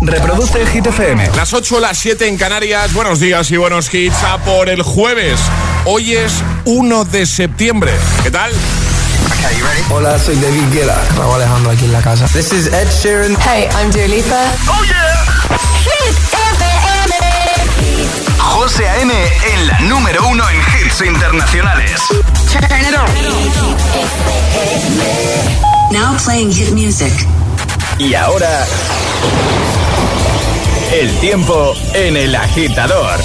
Reproduce Hit FM. Las 8, las 7 en Canarias. Buenos días y buenos hits a por el jueves. Hoy es 1 de septiembre. ¿Qué tal? Hola, soy David Guetta. Raúl Alejandro aquí en la casa. This is Ed Sheeran. Hey, I'm Dua Lipa. ¡Oh, yeah! Hit FM. José A.M. en la número uno en hits internacionales. Turn it on. Now playing hit music. Y ahora... El tiempo en el agitador.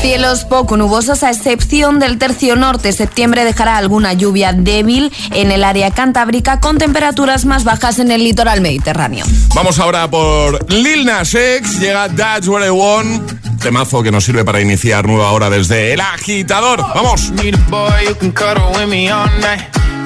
Cielos poco nubosos a excepción del tercio norte. Septiembre dejará alguna lluvia débil en el área cantábrica con temperaturas más bajas en el litoral mediterráneo. Vamos ahora por Lil Nas X. Llega That's What I Want. Temazo que nos sirve para iniciar nueva hora desde el agitador. Vamos.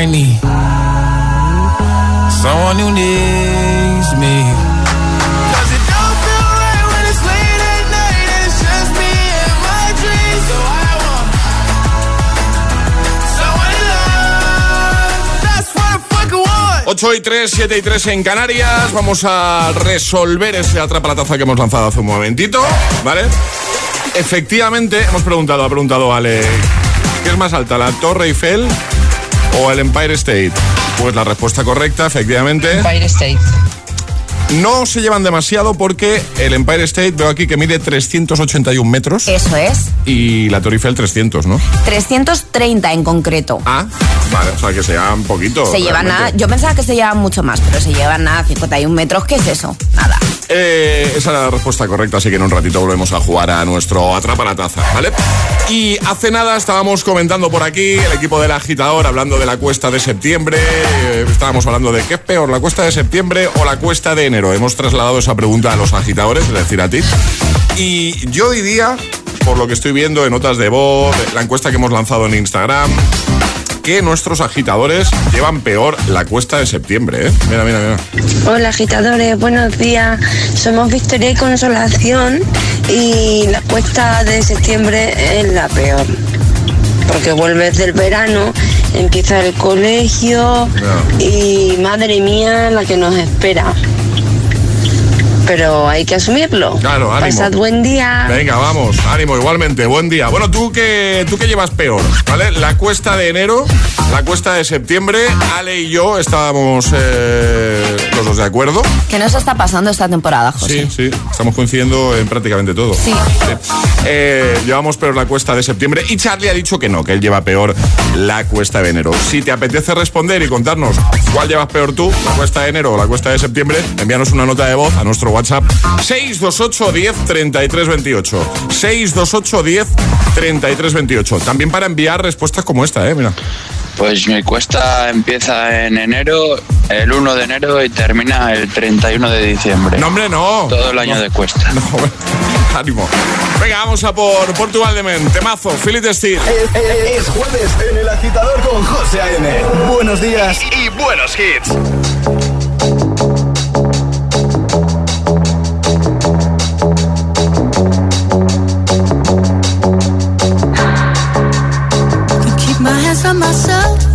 I need someone who needs me. 8 y 3, 7 y 3 en Canarias. Vamos a resolver ese atrapa la taza que hemos lanzado hace un momentito, ¿vale? Efectivamente, hemos preguntado, ha preguntado Ale, ¿qué es más alta, la Torre Eiffel o el Empire State? Pues la respuesta correcta, efectivamente. Empire State. No se llevan demasiado porque el Empire State veo aquí que mide 381 metros Eso es. y la Torre Eiffel 300, ¿no? 330 en concreto. Ah, vale, o sea que se llevan poquito. Se llevan nada. Yo pensaba que se llevan mucho más, pero se llevan nada, 51 metros. ¿Qué es eso? Nada. Eh, esa era la respuesta correcta, así que en un ratito volvemos a jugar a nuestro Atrapa la Taza, ¿vale? Y hace nada estábamos comentando por aquí, el equipo del agitador, hablando de la cuesta de septiembre. eh, estábamos hablando de qué es peor, la cuesta de septiembre o la cuesta de enero. Hemos trasladado esa pregunta a los agitadores, es decir, a ti. Y yo diría, por lo que estoy viendo en notas de voz, la encuesta que hemos lanzado en Instagram, que nuestros agitadores llevan peor la cuesta de septiembre, ¿eh? Mira, mira, mira. Hola agitadores, buenos días. Somos Victoria y Consolación y la cuesta de septiembre es la peor. Porque vuelves del verano, empieza el colegio y madre mía la que nos espera. Pero hay que asumirlo. Claro, ánimo. Pasad buen día. Venga, vamos, ánimo, igualmente, buen día. Bueno, ¿tú qué, tú qué llevas peor? ¿Vale? La cuesta de enero, la cuesta de septiembre, Ale y yo estábamos eh, los dos de acuerdo. ¿Qué nos está pasando esta temporada, José? Sí, sí, estamos coincidiendo en prácticamente todo. Sí. Eh, llevamos peor la cuesta de septiembre y Charlie ha dicho que no, que él lleva peor la cuesta de enero. Si te apetece responder y contarnos cuál llevas peor tú, la cuesta de enero o la cuesta de septiembre, envíanos una nota de voz a nuestro WhatsApp 628 10 33 28. 628 10 33 28. También para enviar respuestas como esta, ¿eh? Mira. Pues mi cuesta empieza en enero, el 1 de enero y termina el 31 de diciembre. No, hombre, no. Todo el año No. de cuesta. No, ánimo. Venga, vamos a por Portugal de Men. Temazo, Philip Steel. Es, es- es jueves en el agitador con José A.M. Buenos días y, y buenos hits. Keep my hands on myself.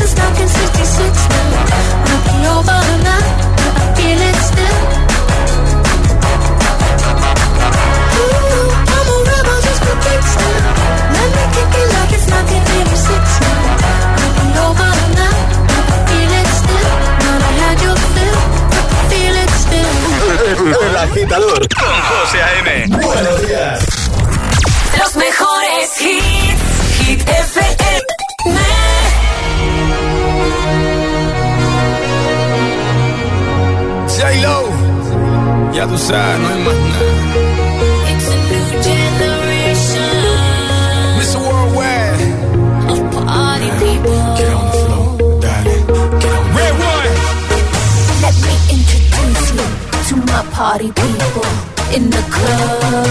Since 1966 now. Might be over now, but I feel it still. Ooh, I'm a rebel just for kicks now. Let me kick it like it's 1986 now. Might be over now, but I feel it still. Might have had your fill, but I feel it still. El agitador con José A.M. Buenos días. Los mejores hits. Hit FM. Ya tú sabes, no hay más nada. It's a new generation Mr. Worldwide, of party people. get on the floor, darling, get on Red one. Let me introduce you to my party people in the club.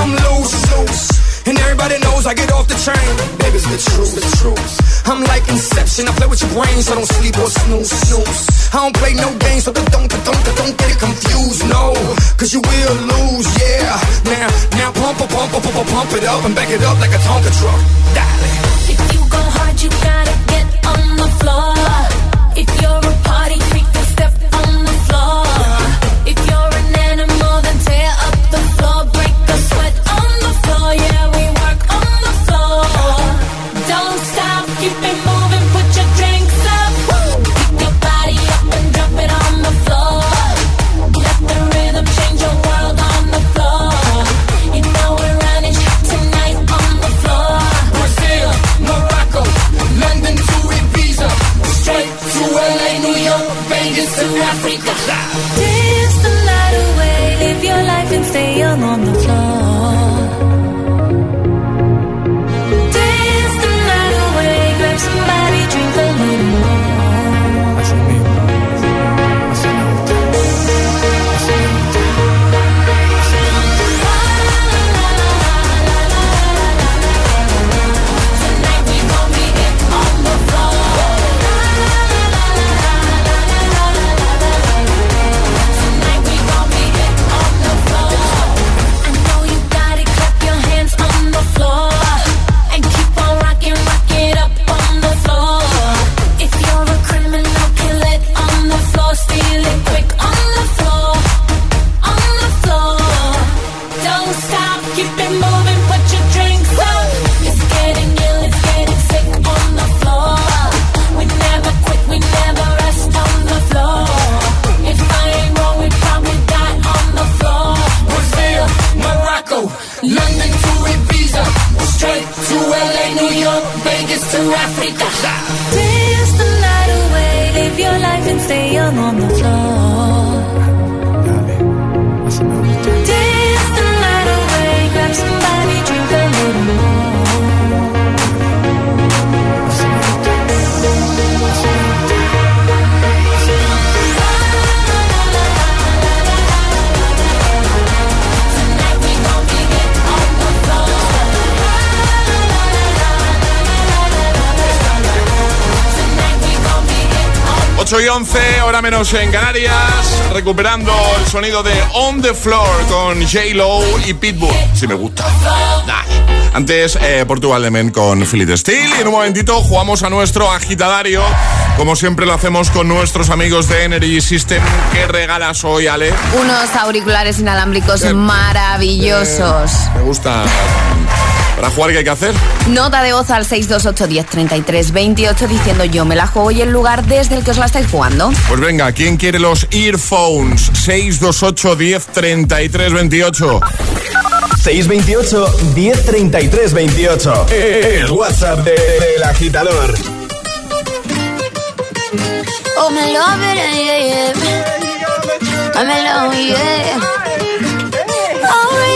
I'm loose, loose. And everybody knows I get off the train. Baby's the truth, the truth. I'm like Inception. I play with your brains, so don't sleep or snooze, snooze. I don't play no games, so don't, don't, don't, don't get it confused, no. Cause you will lose, yeah. Now, now pump, pump, pump, pump, pump, pump it up and back it up like a Tonka truck. Darling. If you go hard, you gotta get on the floor. If you're a party en Canarias, recuperando el sonido de On the Floor con J-Lo y Pitbull. Si me gusta. Antes, eh, Portugal de Men con Philip Steel. Y en un momentito jugamos a nuestro agitadario. Como siempre lo hacemos con nuestros amigos de Energy System. ¿Qué regalas hoy, Ale? Unos auriculares inalámbricos eh, maravillosos. Me gusta ¿Para jugar qué hay que hacer? Nota de voz al 628103328 diciendo yo me la juego y el lugar desde el que os la estáis jugando. Pues venga, ¿quién quiere los earphones? 628103328. 628 1033 28. El WhatsApp del de, agitador. Oh, love it, yeah, yeah. I'm yeah. Oh,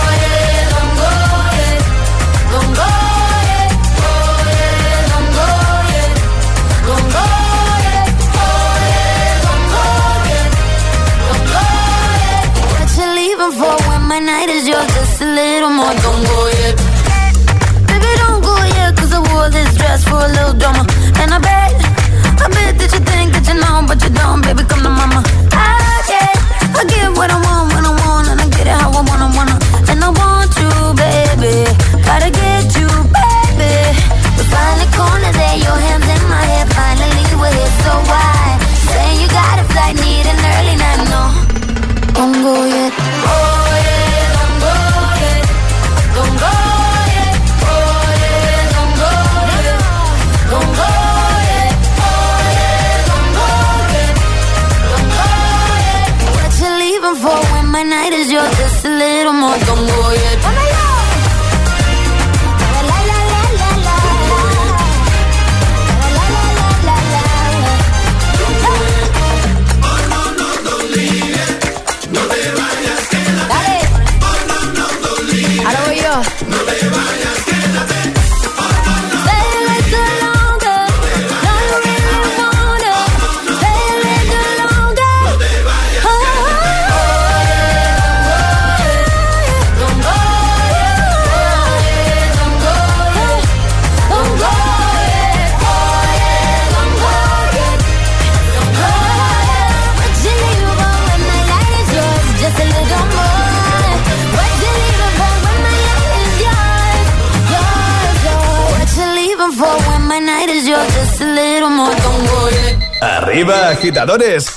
agitadores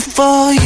for you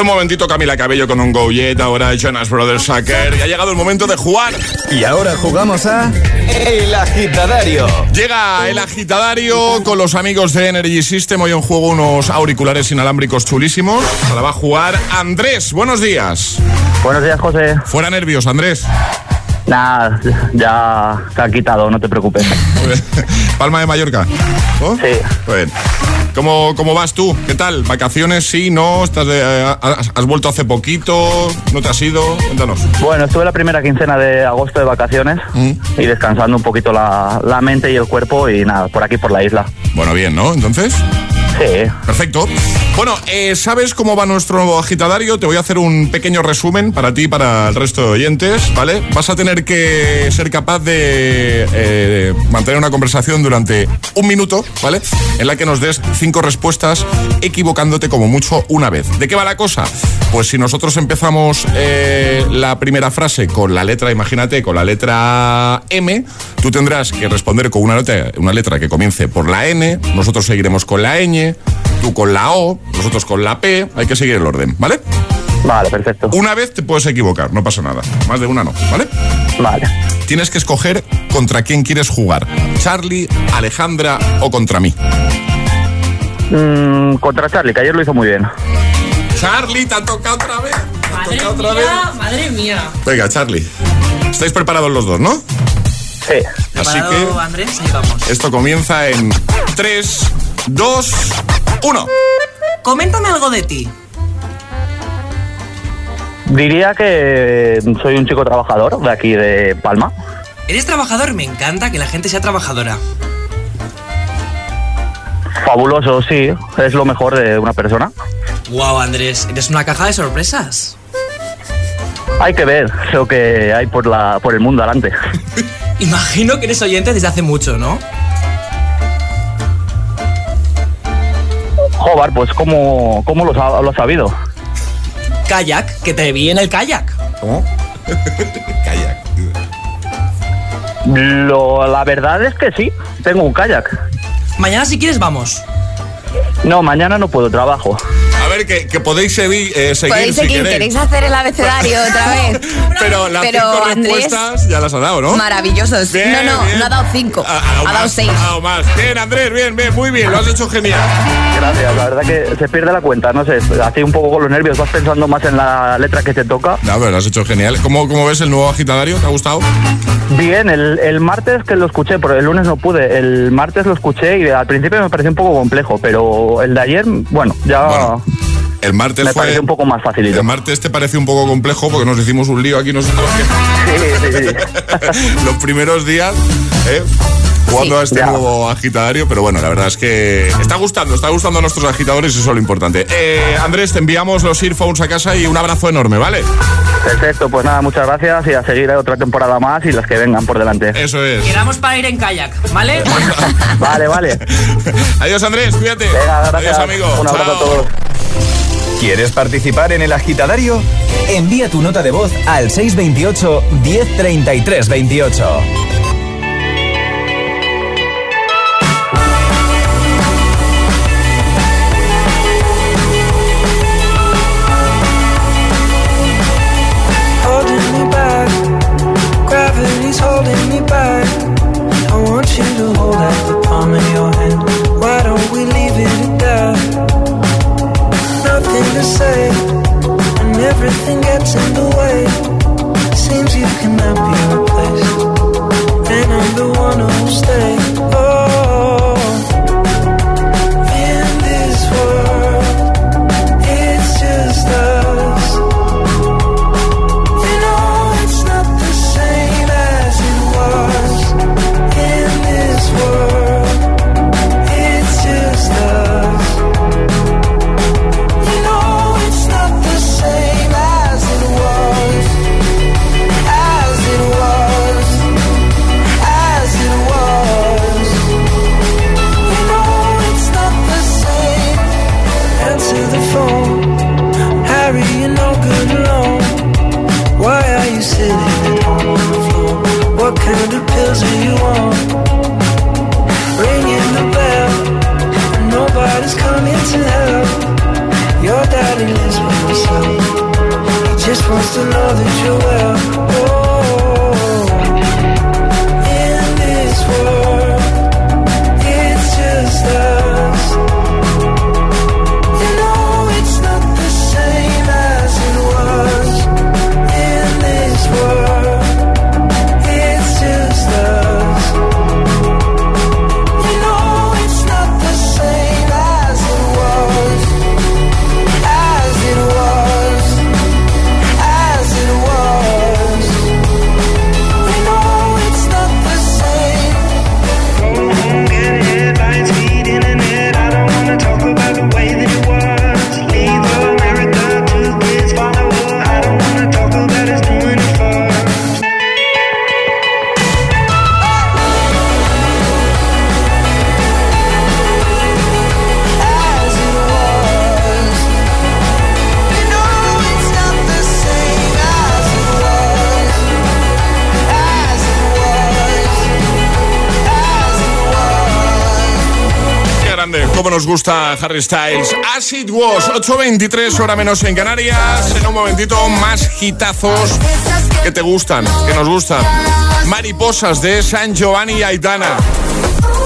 Hace un momentito Camila Cabello con un Go Jet, ahora Jonas Brothers Sucker. Y ha llegado el momento de jugar. Y ahora jugamos a El Agitadario. Llega el agitadario con los amigos de Energy System. Hoy en juego unos auriculares inalámbricos chulísimos. Ahora va a jugar Andrés. Buenos días. Buenos días, José. Fuera nervios, Andrés. Nada, ya se ha quitado, no te preocupes. Muy bien. Palma de Mallorca. ¿Oh? Sí. Muy bien. ¿Cómo, ¿Cómo vas tú? ¿Qué tal? ¿Vacaciones? Sí, no? ¿Estás de- eh, has, has vuelto hace poquito? ¿No te has ido? Cuéntanos. Bueno, estuve la primera quincena de agosto de vacaciones Mm. y descansando un poquito la, la mente y el cuerpo y nada, por aquí por la isla. Bueno, bien, ¿no? Entonces. Perfecto. Bueno, eh, ¿sabes cómo va nuestro agitadario? Te voy a hacer un pequeño resumen para ti y para el resto de oyentes, ¿vale? Vas a tener que ser capaz de eh, mantener una conversación durante un minuto, ¿vale? En la que nos des cinco respuestas equivocándote como mucho una vez. ¿De qué va la cosa? Pues si nosotros empezamos eh, la primera frase con la letra, imagínate, con la letra M, tú tendrás que responder con una letra, una letra que comience por la N, nosotros seguiremos con la ñ, tú con la O, nosotros con la P, hay que seguir el orden, ¿vale? Vale, perfecto. Una vez te puedes equivocar, no pasa nada. Más de una no, ¿vale? Vale. Tienes que escoger contra quién quieres jugar. Charlie, Alejandra o contra mí. Mm, contra Charlie, que ayer lo hizo muy bien. Charlie, ¿te ha tocado otra vez? ¿Te ha Madre otra mía, vez? madre mía. Venga, Charlie. ¿Estáis preparados los dos, no? Sí. Así ¿Preparado, que Andrés? Ahí vamos. esto comienza en 3, 2, 1. Coméntame algo de ti. Diría que soy un chico trabajador de aquí de Palma. Eres trabajador, me encanta que la gente sea trabajadora. Fabuloso, sí, es lo mejor de una persona. Wow, Andrés, eres una caja de sorpresas. Hay que ver lo que hay por, la, por el mundo adelante. Imagino que eres oyente desde hace mucho, ¿no? Jobar, pues ¿cómo, cómo lo, sa- lo has sabido? Kayak, que te vi en el kayak. ¿Cómo? Kayak. Lo, la verdad es que sí, tengo un kayak. Mañana si quieres vamos. No, mañana no puedo, trabajo. A ver, que, que podéis segui- eh, seguir Podéis si seguir, queréis. queréis hacer el abecedario otra vez. Pero las Pero, cinco Andrés, respuestas ya las ha dado, ¿no? Maravillosos. Bien, no, no, bien. no ha dado cinco. Ha, Ha, dado más, seis. ha dado más. Bien, Andrés, bien, bien, muy bien, lo has hecho genial. Gracias, la verdad que se pierde la cuenta, no sé, así un poco con los nervios, vas pensando más en la letra que te toca. No, pero lo has hecho genial. ¿Cómo, cómo ves el nuevo agitadario? ¿Te ha gustado? Bien, el, el martes que lo escuché, pero el lunes no pude, el martes lo escuché y al principio me pareció un poco complejo, pero el de ayer, bueno, ya Bueno, El martes me fue. un poco más facilito. El martes te pareció un poco complejo porque nos hicimos un lío aquí nosotros. que- Sí, sí, sí. Los primeros días, ¿eh? jugando Sí. a este Ya. nuevo agitadario, pero bueno, la verdad es que está gustando, está gustando a nuestros agitadores y eso es lo importante. Eh, Andrés, te enviamos los earphones a casa y un abrazo enorme, ¿vale? Perfecto, pues nada, muchas gracias y a seguir otra temporada más y las que vengan por delante. Eso es. Quedamos para ir en kayak, ¿vale? Vale, vale. Adiós, Andrés, cuídate. Venga, gracias. Adiós, amigo. Un abrazo Chao. a todos. ¿Quieres participar en el agitadario? Envía tu nota de voz al 628 1033 28. Everything gets in the way. Seems you cannot just nos gusta Harry Styles. As it was, 8.23, hora menos en Canarias. En un momentito, más hitazos que te gustan, que nos gustan. Mariposas de San Giovanni y Aitana.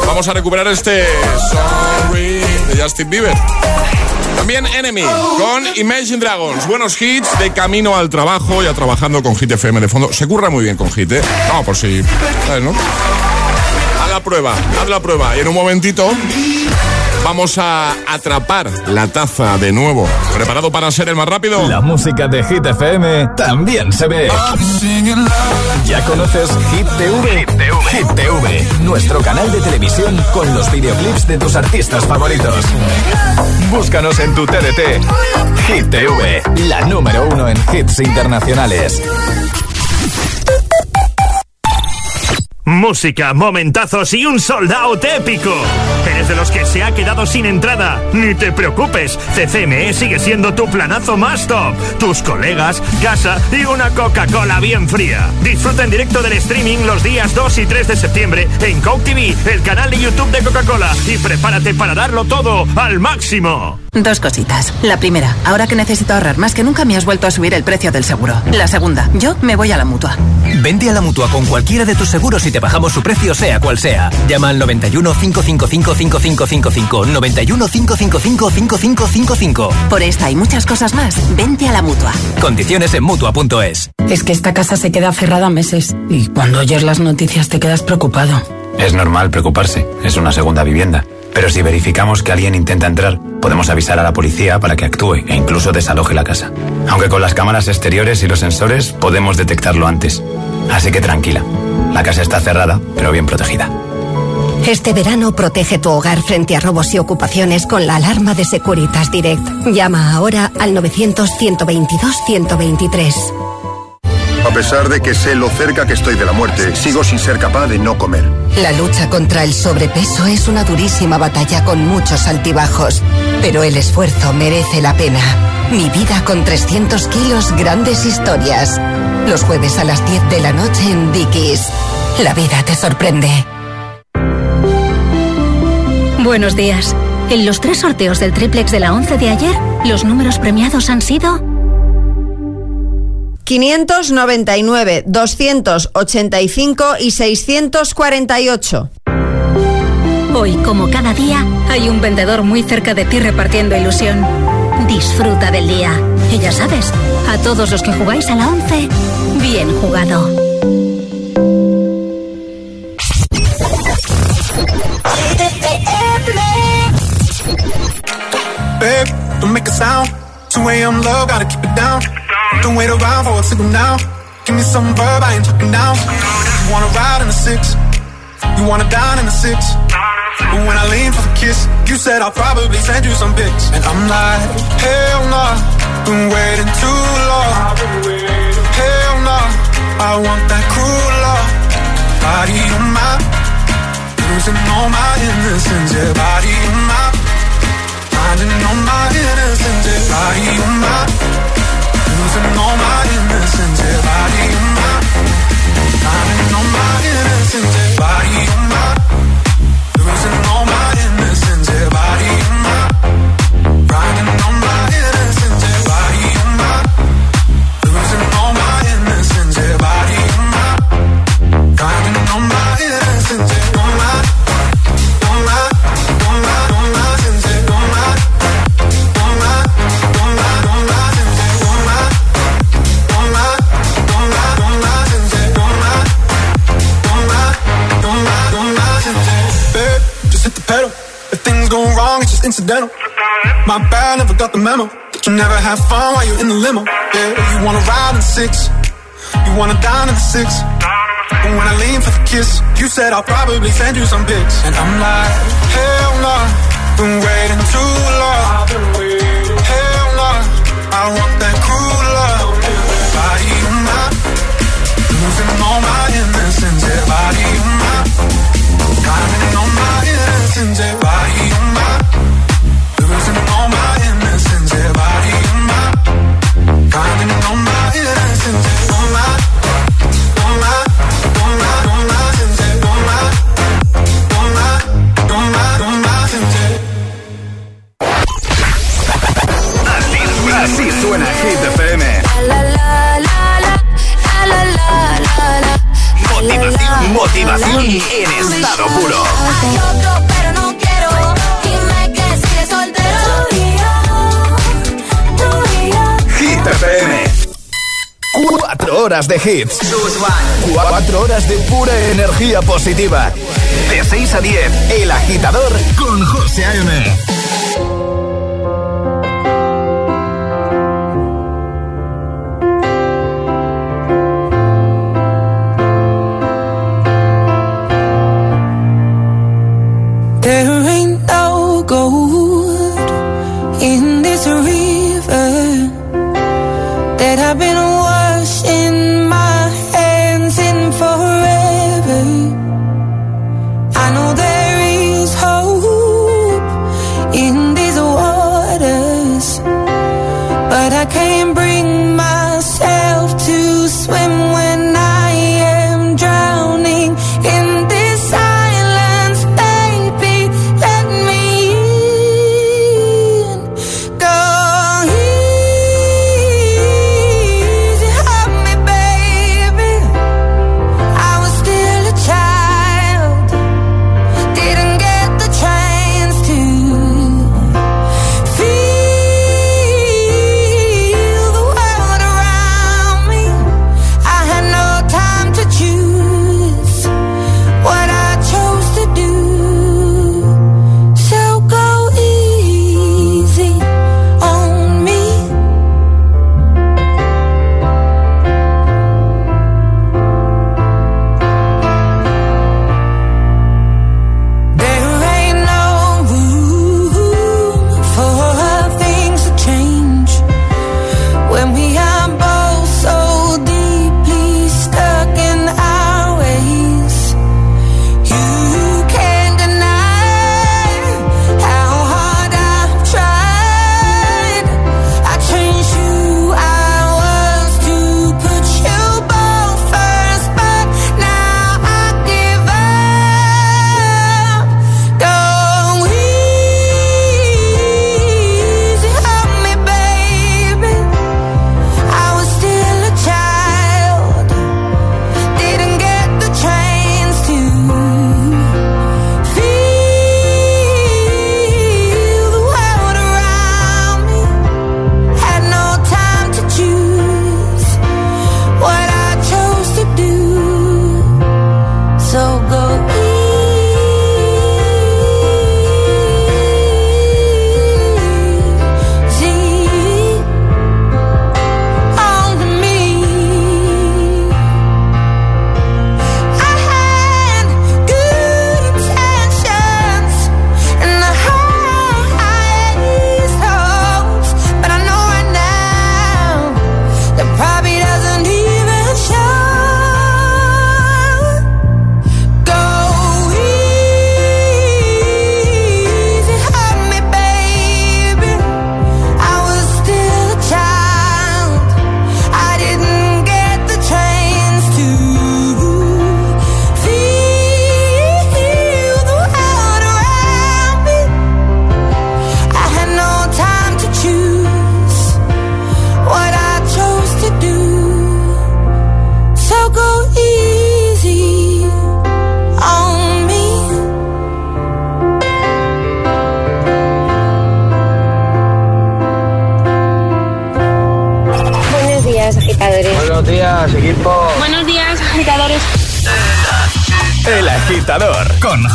Vamos a recuperar este Sorry de Justin Bieber. También Enemy con Imagine Dragons. Buenos hits de camino al trabajo, ya trabajando con Hit FM de fondo. Se curra muy bien con Hit, ¿eh? No, por si. ¿sabes, la prueba, haz la prueba. Y en un momentito vamos a atrapar la taza de nuevo. ¿Preparado para ser el más rápido? La música de Hit FM también se ve. ¿Ya conoces Hit TV? Hit TV, nuestro canal de televisión con los videoclips de tus artistas favoritos. Búscanos en tu TDT. Hit TV, la número uno en hits internacionales. Música, momentazos y un sold out épico. ¿Eres de los que se ha quedado sin entrada? Ni te preocupes, CCME sigue siendo tu planazo más top. Tus colegas, casa y una Coca-Cola bien fría. Disfruta en directo del streaming los días 2 y 3 de septiembre en Coke TV, el canal de YouTube de Coca-Cola. Y prepárate para darlo todo al máximo. Dos cositas. La primera, ahora que necesito ahorrar más que nunca me has vuelto a subir el precio del seguro. La segunda, yo me voy a la mutua. Vente a la mutua con cualquiera de tus seguros y te bajamos su precio, sea cual sea. Llama al 91 555 5555. 91 555 5555. Por esta y muchas cosas más, vente a la mutua. Condiciones en mutua.es. Es que esta casa se queda cerrada meses y cuando oyes las noticias te quedas preocupado. Es normal preocuparse, es una segunda vivienda. Pero si verificamos que alguien intenta entrar, podemos avisar a la policía para que actúe e incluso desaloje la casa. Aunque con las cámaras exteriores y los sensores podemos detectarlo antes. Así que tranquila, la casa está cerrada, pero bien protegida. Este verano protege tu hogar frente a robos y ocupaciones con la alarma de Securitas Direct. Llama ahora al 900-122-123. A pesar de que sé lo cerca que estoy de la muerte, sigo sin ser capaz de no comer. La lucha contra el sobrepeso es una durísima batalla con muchos altibajos, pero el esfuerzo merece la pena. Mi vida con 300 kilos, grandes historias. Los jueves a las 10 de la noche en Dickies. La vida te sorprende. Buenos días. En los tres sorteos del triplex de la 11 de ayer, los números premiados han sido 599, 285 y 648. Hoy, como cada día, hay un vendedor muy cerca de ti repartiendo ilusión. Disfruta del día. Y ya sabes, a todos los que jugáis a la 11, bien jugado. Babe, don't make a sound. 2 a.m. love, gotta keep it down. Don't wait around for a signal now. Give me some verb, I ain't talking now. You wanna ride in the six, you wanna dine in the six. But when I lean for the kiss, you said I'll probably send you some pics. And I'm like, hell nah, been waiting too long. Hell nah, I want that cruel love. Body on my, losing all my innocence, yeah. Body on my, finding all my innocence, yeah. Body on my, losing all my innocence, yeah. Body on wrong, it's just incidental. My bad, never got the memo. That you never have fun while you're in the limo. Yeah, you wanna ride in the six. You wanna dine in the six. But when I lean for the kiss, you said I'll probably send you some pics. And I'm like, hell no, been waiting too long. Hell no, I want that cruel love. Body on my, losing all my innocence. Yeah, body on my, finding all my innocence. Yeah, motivación en estado puro. Hay otro, pero no quiero. Dime que sigues soltero. Tú y yo, tú y yo. Hit FM. Cuatro horas de hits. Cuatro horas de pura energía positiva. De 6 a 10, El Agitador con José A.M.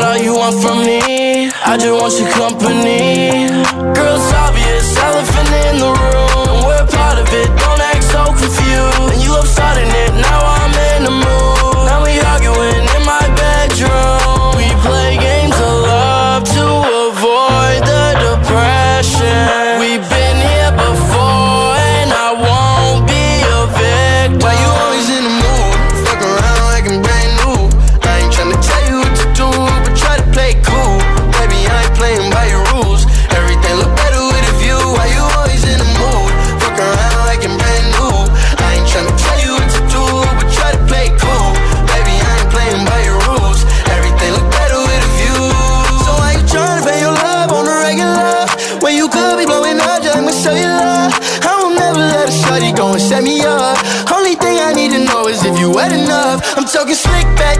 Not all you want from me. I just want your company. Girl, set me up. Only thing I need to know is if you wet enough. I'm talking slick back,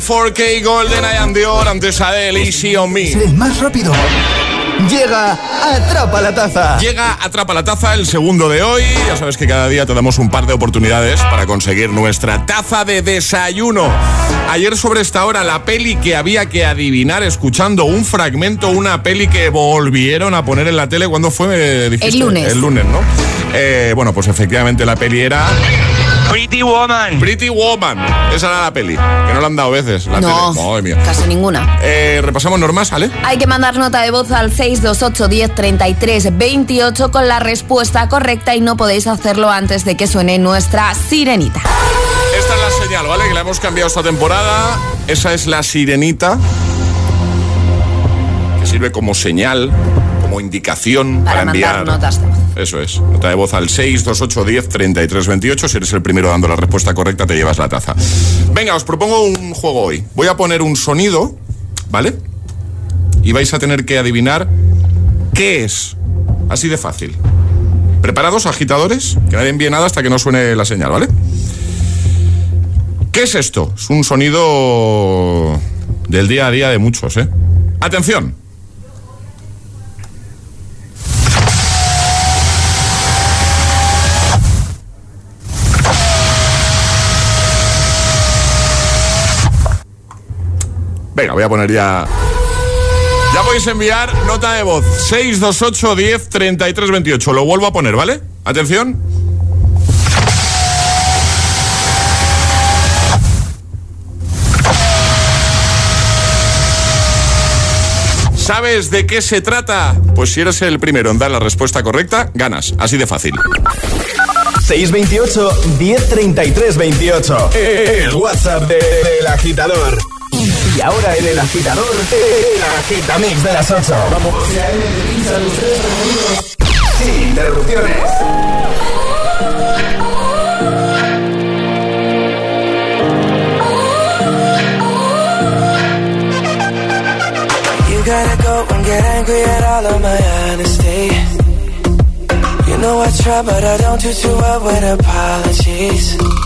4K Golden I Am Dior, antes a él, Easy on Me. Más rápido. Llega Atrapa la Taza. Llega Atrapa la Taza, el segundo de hoy. Ya sabes que cada día te damos un par de oportunidades para conseguir nuestra taza de desayuno. Ayer sobre esta hora la peli que había que adivinar escuchando un fragmento, una peli que volvieron a poner en la tele cuando fue... Dijiste? El lunes. El lunes, ¿no? Eh, bueno, pues efectivamente la peli era... Pretty Woman. Pretty Woman. Esa era la peli. Que no la han dado veces. La No, tele. Madre mía. casi ninguna. Eh, repasamos normas, ¿vale? Hay que mandar nota de voz al 628 10 33 28 con la respuesta correcta y no podéis hacerlo antes de que suene nuestra sirenita. Esta es la señal, ¿vale? Que la hemos cambiado esta temporada. Esa es la sirenita. Que sirve como señal, como indicación para, Para mandar enviar. notas de voz. Eso es. Nota de voz al 628 10 33 28. Si eres el primero dando la respuesta correcta, te llevas la taza. Venga, os propongo un juego hoy. Voy a poner un sonido, ¿vale? Y vais a tener que adivinar qué es. Así de fácil. ¿Preparados, agitadores? Que nadie envíe nada hasta que no suene la señal, ¿vale? ¿Qué es esto? Es un sonido del día a día de muchos, ¿eh? Atención. Venga, voy a poner ya. Ya podéis enviar nota de voz 628 10 33 28. Lo vuelvo a poner, ¿vale? Atención. ¿Sabes de qué se trata? Pues si eres el primero en dar la respuesta correcta, ganas. Así de fácil. 628 1033 28. El WhatsApp de- del agitador. Y ahora en el agitador, el agitamix de las 8. Vamos. Sin interrupciones. You gotta go and get angry at all of my honesty. You know I try, but I don't do too well with apologies.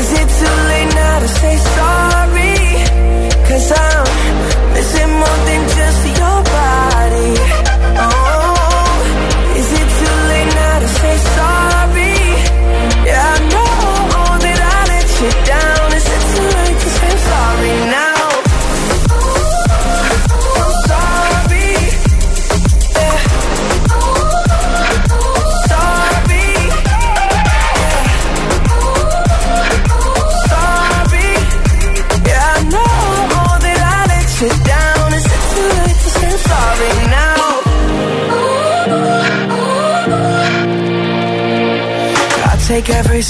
Is it too late now to say sorry? Cause I'm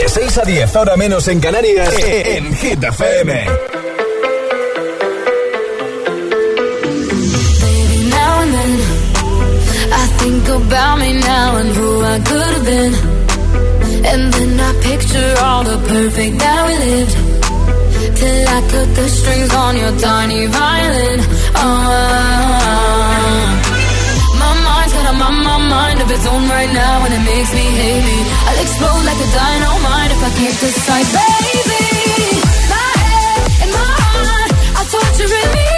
De 6 a 10, ahora menos en Canarias, en Hit FM. now and then I think about me now and who I could have been And then I picture all the perfect that we lived Till I cut the strings on your tiny violin Ah. Mind of its own right now And it makes me hate me I'll explode like a dynamite if I can't decide. Baby, my head and my heart are torturing me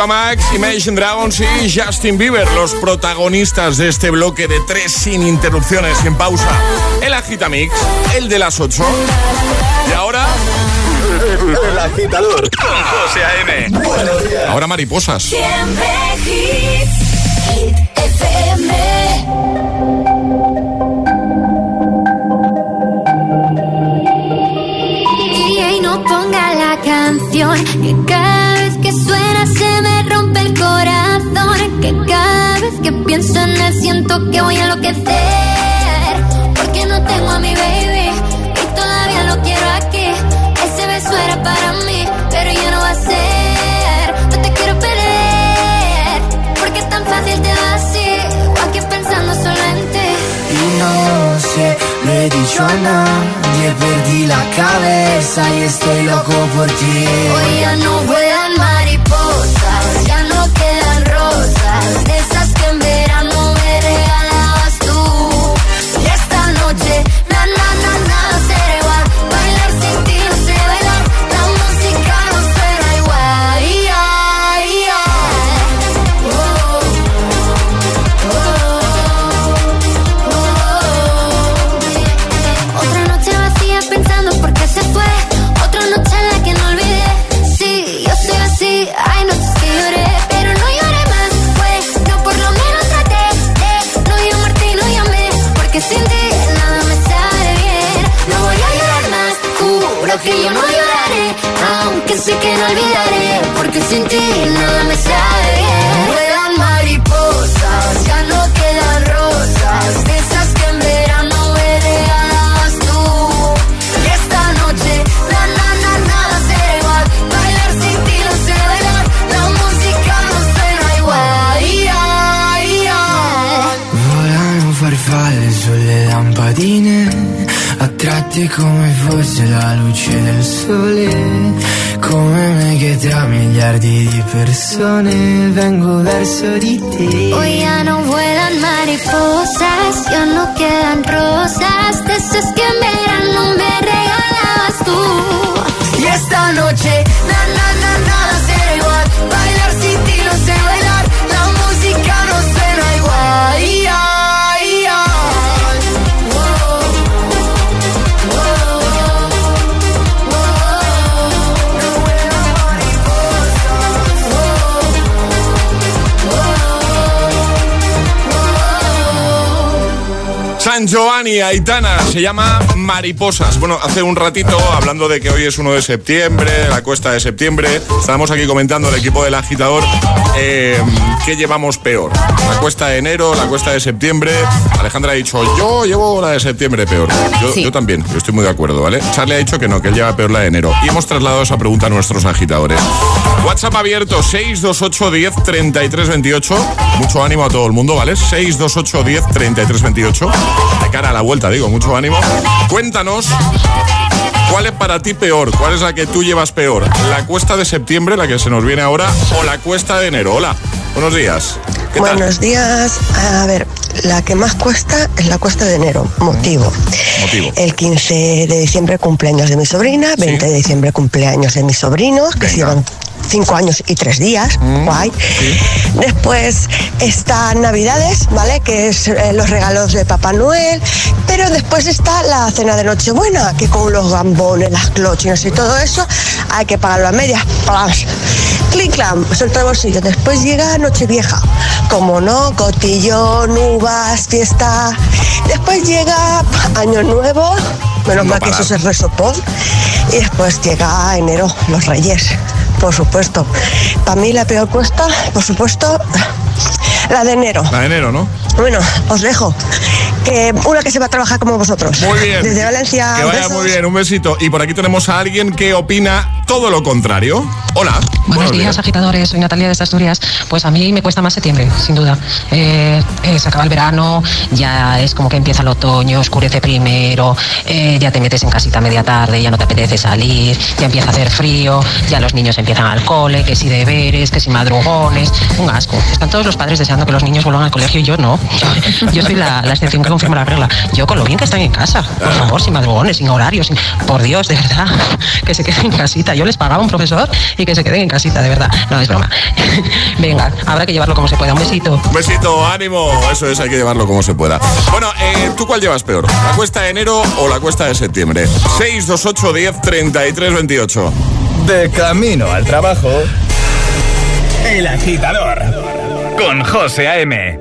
Ava Max, Imagine Dragons y Justin Bieber, los protagonistas de este bloque de tres sin interrupciones, sin pausa. El Agitamix, el de las 8. Y ahora... El agitador con José A.M. Buenos días. Ahora mariposas. Siempre hits, Hit FM. Y no ponga la canción que que pienso en él siento que voy a enloquecer. Porque no tengo a mi baby y todavía lo quiero aquí. Ese beso era para mí, pero ya no va a ser. No te quiero perder, porque es tan fácil te va así. O aquí pensando solo en ti. Y no sé, lo he dicho a nadie, perdí la cabeza y estoy loco por ti. Hoy ya no vuelan persone vengo verso di te. Joanne, Giovanni, Aitana, se llama Mariposas. Bueno, hace un ratito, hablando de que hoy es 1 de septiembre, la cuesta de septiembre, estábamos aquí comentando el equipo del agitador eh, qué llevamos peor. La cuesta de enero, la cuesta de septiembre. Alejandra ha dicho, yo llevo la de septiembre peor. Yo, yo también, yo estoy muy de acuerdo, ¿vale? Charlie ha dicho que no, que él lleva peor la de enero. Y hemos trasladado esa pregunta a nuestros agitadores. WhatsApp abierto 628 10 33 28. Mucho ánimo a todo el mundo, ¿vale? 628 10 33 28. De cara a la vuelta, digo, mucho ánimo. Cuéntanos. ¿Cuál es para ti peor? ¿Cuál es la que tú llevas peor? ¿La cuesta de septiembre, la que se nos viene ahora, o la cuesta de enero? Hola, buenos días. ¿Qué tal? Buenos días. A ver, la que más cuesta es la cuesta de enero. Motivo. Motivo. El 15 de diciembre cumpleaños de mi sobrina, 20 de diciembre cumpleaños de mis sobrinos, que se llevan cinco años y tres días. Guay. Después están Navidades, ¿vale? Que es eh, los regalos de Papá Noel. Pero después está la cena de Nochebuena, que con los gambones, las clochinas y todo eso, hay que pagarlo a medias. ¡Plas! Clic, clam, suelta el bolsillo. Después llega Nochevieja. Como no, cotillón, uvas, fiesta. Después llega Año Nuevo. Menos No mal que eso es el resopón. Y después llega enero, los reyes. Por supuesto. Para mí la peor cuesta, por supuesto, la de enero. La de enero, ¿no? Bueno, os dejo. Que una que se va a trabajar como vosotros. Muy bien. Desde Valencia. Que vaya besos. muy bien, un besito. Y por aquí tenemos a alguien que opina todo lo contrario. Hola. Buenos días, agitadores. Soy Natalia de Asturias. Pues a mí me cuesta más septiembre, sin duda. Eh, eh, se acaba el verano, ya es como que empieza el otoño, oscurece primero, eh, ya te metes en casita media tarde, ya no te apetece salir, ya empieza a hacer frío, ya los niños empiezan al cole, que si deberes, que si madrugones, un asco. Están todos los padres deseando que los niños vuelvan al colegio y yo no. Yo, yo soy la, la excepción que confirma la regla. Yo con lo bien que están en casa, por favor, sin madrugones, sin horarios, sin- por Dios, de verdad, que se queden en casita. Yo les pagaba un profesor y que se queden en casita, de verdad. No, es broma. Venga, habrá que llevarlo como se pueda. Un besito. Un besito, ánimo. Eso es, hay que llevarlo como se pueda. Bueno, eh, ¿tú cuál llevas peor? ¿La cuesta de enero o la cuesta de septiembre? 628 10 33 28. De camino al trabajo. El agitador. Con José A.M.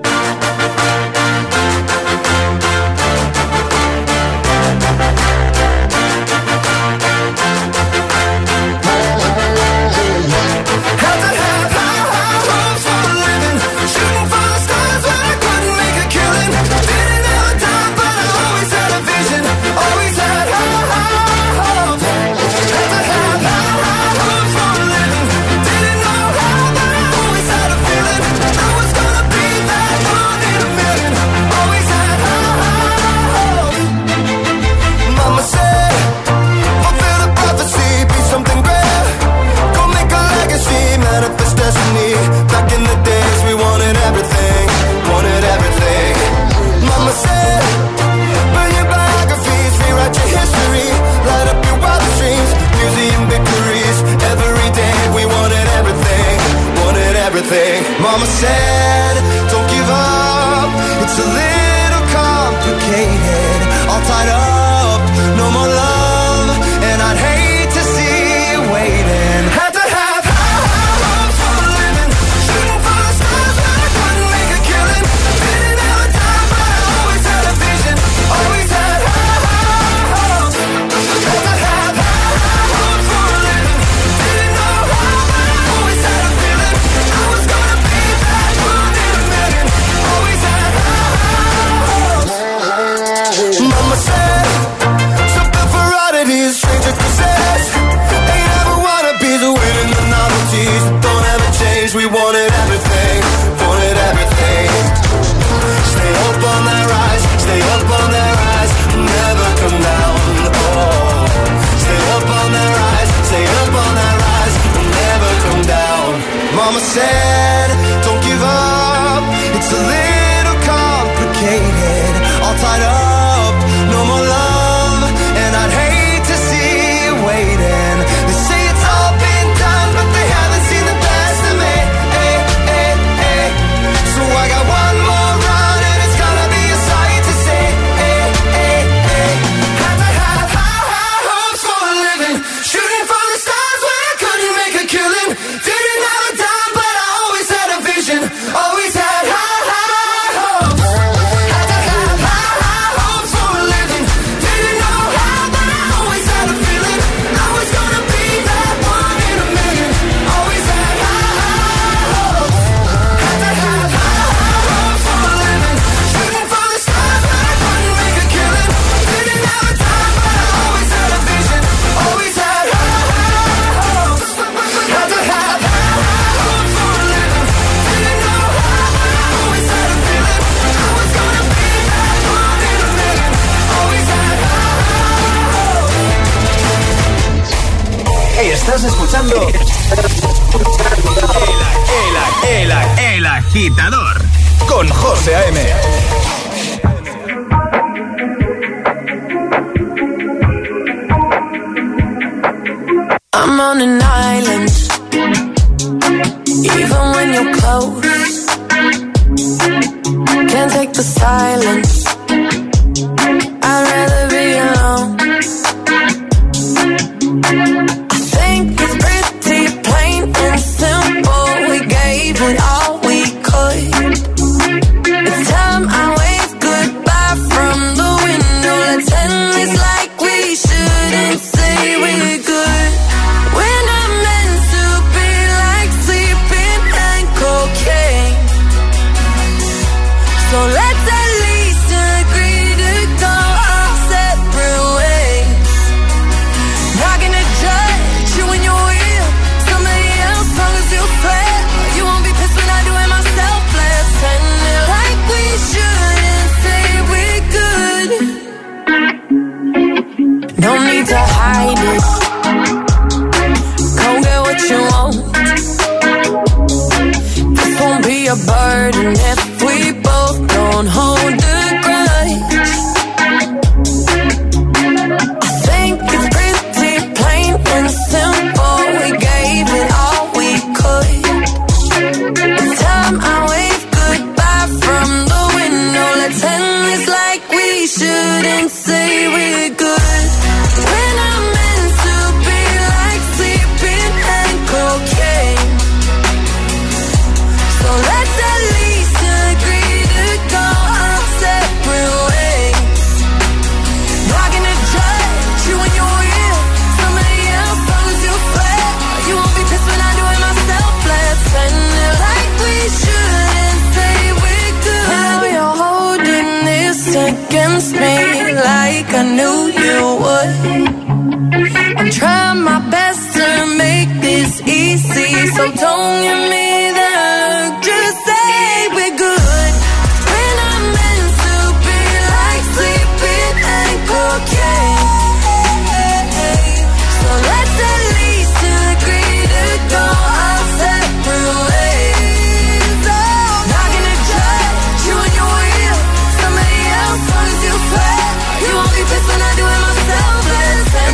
burden if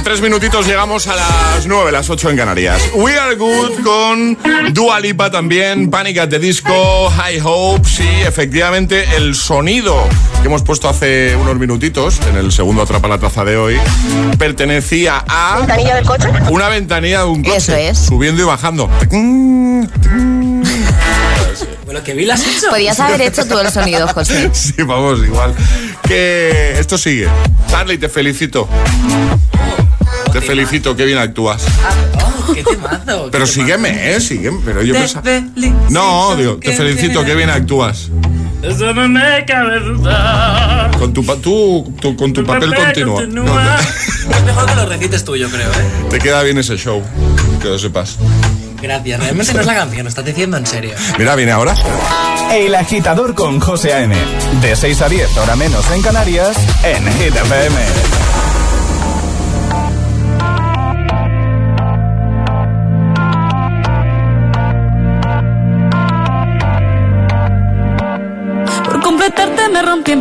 tres minutitos llegamos a las 9, las 8 en Canarias. We Are Good con Dua Lipa también, Panic at the Disco, High Hopes y efectivamente el sonido que hemos puesto hace unos minutitos en el segundo Atrapa la Taza de hoy pertenecía a... ¿Ventanilla del coche? Una ventanilla de un coche. Eso es. Subiendo y bajando. Bueno, que vi las hecho. Podías haber hecho tú el sonido, José. Sí, vamos, igual. Que esto sigue. Charlie, te felicito. Te felicito, qué bien actúas. Oh, qué temazo. Pero sígueme, ¿eh? Sígueme. Pero yo pensaba... No, digo, te felicito, qué bien actúas. Eso no me cabe duda. Con tu, pa- tú- tú- con tu papel continúa. No, Es mejor que lo recites tú, yo creo, ¿eh? te, te queda bien ese show, que lo sepas. Gracias. Realmente no es la canción, lo estás diciendo en serio. Mira, viene ahora. El agitador con José A.M. De 6 a 10, hora menos en Canarias, en Hit FM.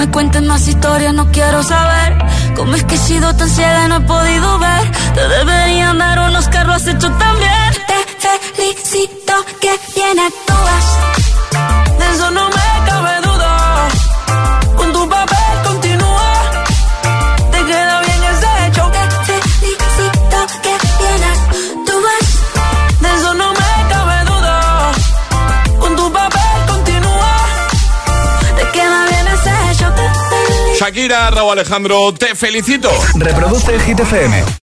me cuentes más historias, no quiero saber cómo es que he sido tan ciega y no he podido ver. Te deberían dar unos carros has hecho también. Te felicito que bien actúas. De eso no Shakira, Raúl Alejandro, te felicito. Reproduce FM.